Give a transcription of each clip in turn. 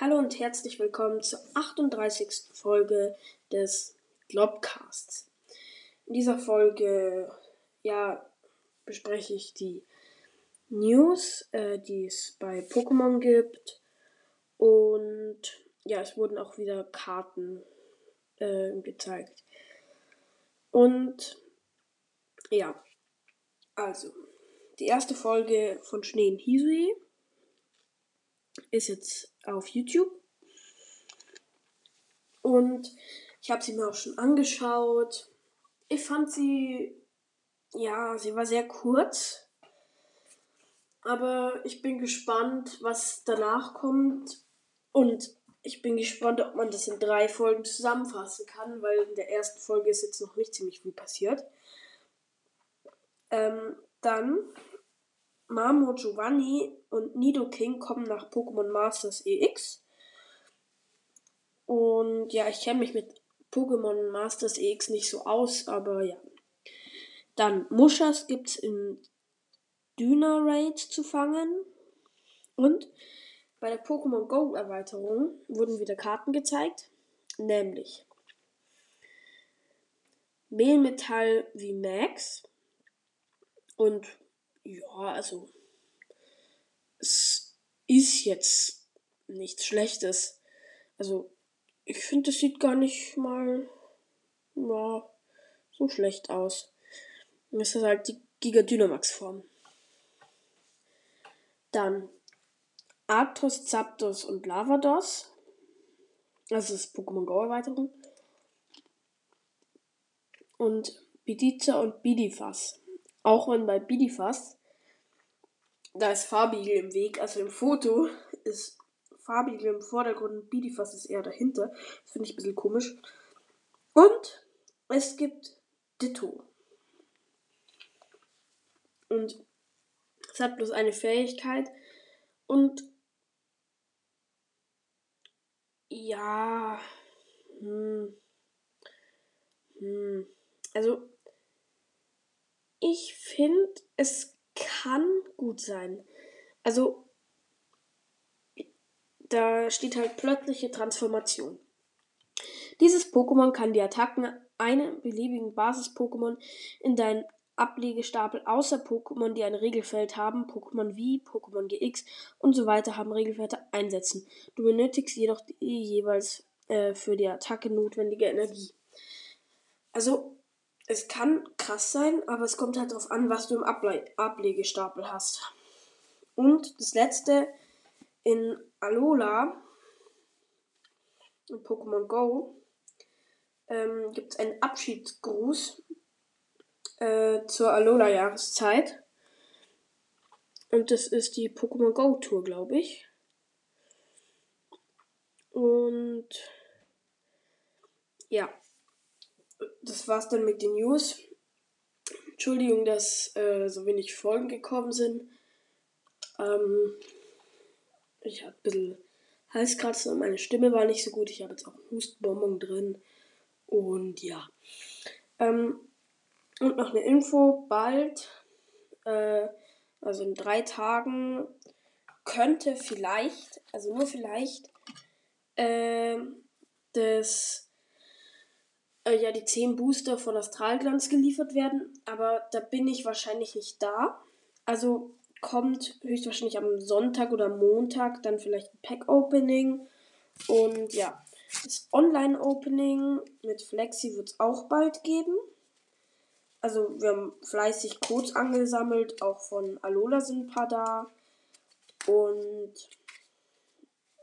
Hallo und herzlich willkommen zur 38. Folge des Globcasts. In dieser Folge ja, bespreche ich die News, äh, die es bei Pokémon gibt. Und ja, es wurden auch wieder Karten äh, gezeigt. Und ja, also, die erste Folge von Schnee in Hisui ist jetzt auf YouTube. Und ich habe sie mir auch schon angeschaut. Ich fand sie, ja, sie war sehr kurz. Aber ich bin gespannt, was danach kommt. Und ich bin gespannt, ob man das in drei Folgen zusammenfassen kann, weil in der ersten Folge ist jetzt noch nicht ziemlich viel passiert. Ähm, dann Mamo Giovanni und Nido King kommen nach Pokémon Masters EX. Und ja, ich kenne mich mit Pokémon Masters EX nicht so aus, aber ja. Dann Muschas es in Düner Raid zu fangen. Und bei der Pokémon Go Erweiterung wurden wieder Karten gezeigt, nämlich Mehlmetall wie Max und ja, also es ist jetzt nichts Schlechtes. Also ich finde, es sieht gar nicht mal ja, so schlecht aus. Das ist halt die Giga Dynamax-Form. Dann Arctos, Zapdos und Lavados. Das ist Pokémon Go-Erweiterung. Und Bidiza und Bidifas. Auch wenn bei Bidifast, da ist Farbigel im Weg. Also im Foto ist Farbigel im Vordergrund und Bidifast ist eher dahinter. Das finde ich ein bisschen komisch. Und es gibt Ditto. Und es hat bloß eine Fähigkeit. Und ja. Hm. Hm. Also ich finde, es kann gut sein. Also, da steht halt plötzliche Transformation. Dieses Pokémon kann die Attacken einer beliebigen Basis-Pokémon in deinen Ablegestapel außer Pokémon, die ein Regelfeld haben, Pokémon wie, Pokémon GX und so weiter haben Regelfelder einsetzen. Du benötigst jedoch die jeweils äh, für die Attacke notwendige Energie. Also es kann krass sein, aber es kommt halt darauf an, was du im Able Ablegestapel hast. Und das letzte in Alola, in Pokémon Go, ähm, gibt es einen Abschiedsgruß äh, zur Alola-Jahreszeit. Und das ist die Pokémon Go Tour, glaube ich. Und ja, das war's dann mit den News. Entschuldigung, dass äh, so wenig Folgen gekommen sind. Ähm, ich habe ein bisschen Halskratzen und meine Stimme war nicht so gut. Ich habe jetzt auch einen Hustenbonbon drin. Und ja. Ähm, und noch eine Info, bald, äh, also in drei Tagen, könnte vielleicht, also nur vielleicht, äh, das äh, ja die 10 Booster von Astralglanz geliefert werden, aber da bin ich wahrscheinlich nicht da. Also kommt höchstwahrscheinlich am Sonntag oder Montag dann vielleicht ein Pack-Opening. Und ja, das Online-Opening mit Flexi wird es auch bald geben. Also wir haben fleißig Codes angesammelt, auch von Alola sind ein paar da. Und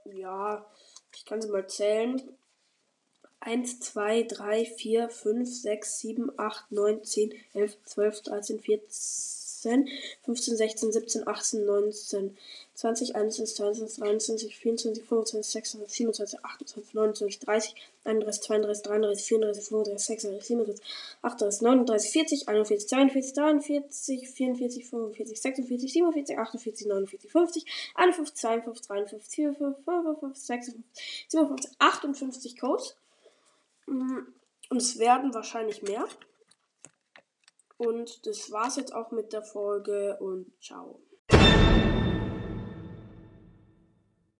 ja, ich kann sie mal zählen. 1, 2, 3, 4, 5, 6, 7, 8, 9, 10, 11, 12, 13, 14, 15, 16, 17, 18, 19, 20, 21, 22, 23, 24, 25, 26, 27, 28, 29, 30, 31, 32, 33, 34, 35, 36, 37, 38, 39, 40, 41, 42, 43, 44, 45, 46, 47, 48, 49, 50, 51, 52, 53, 54, 55, 56, 57, 58 Codes. Mm, und es werden wahrscheinlich mehr. Und das war's jetzt auch mit der Folge und ciao.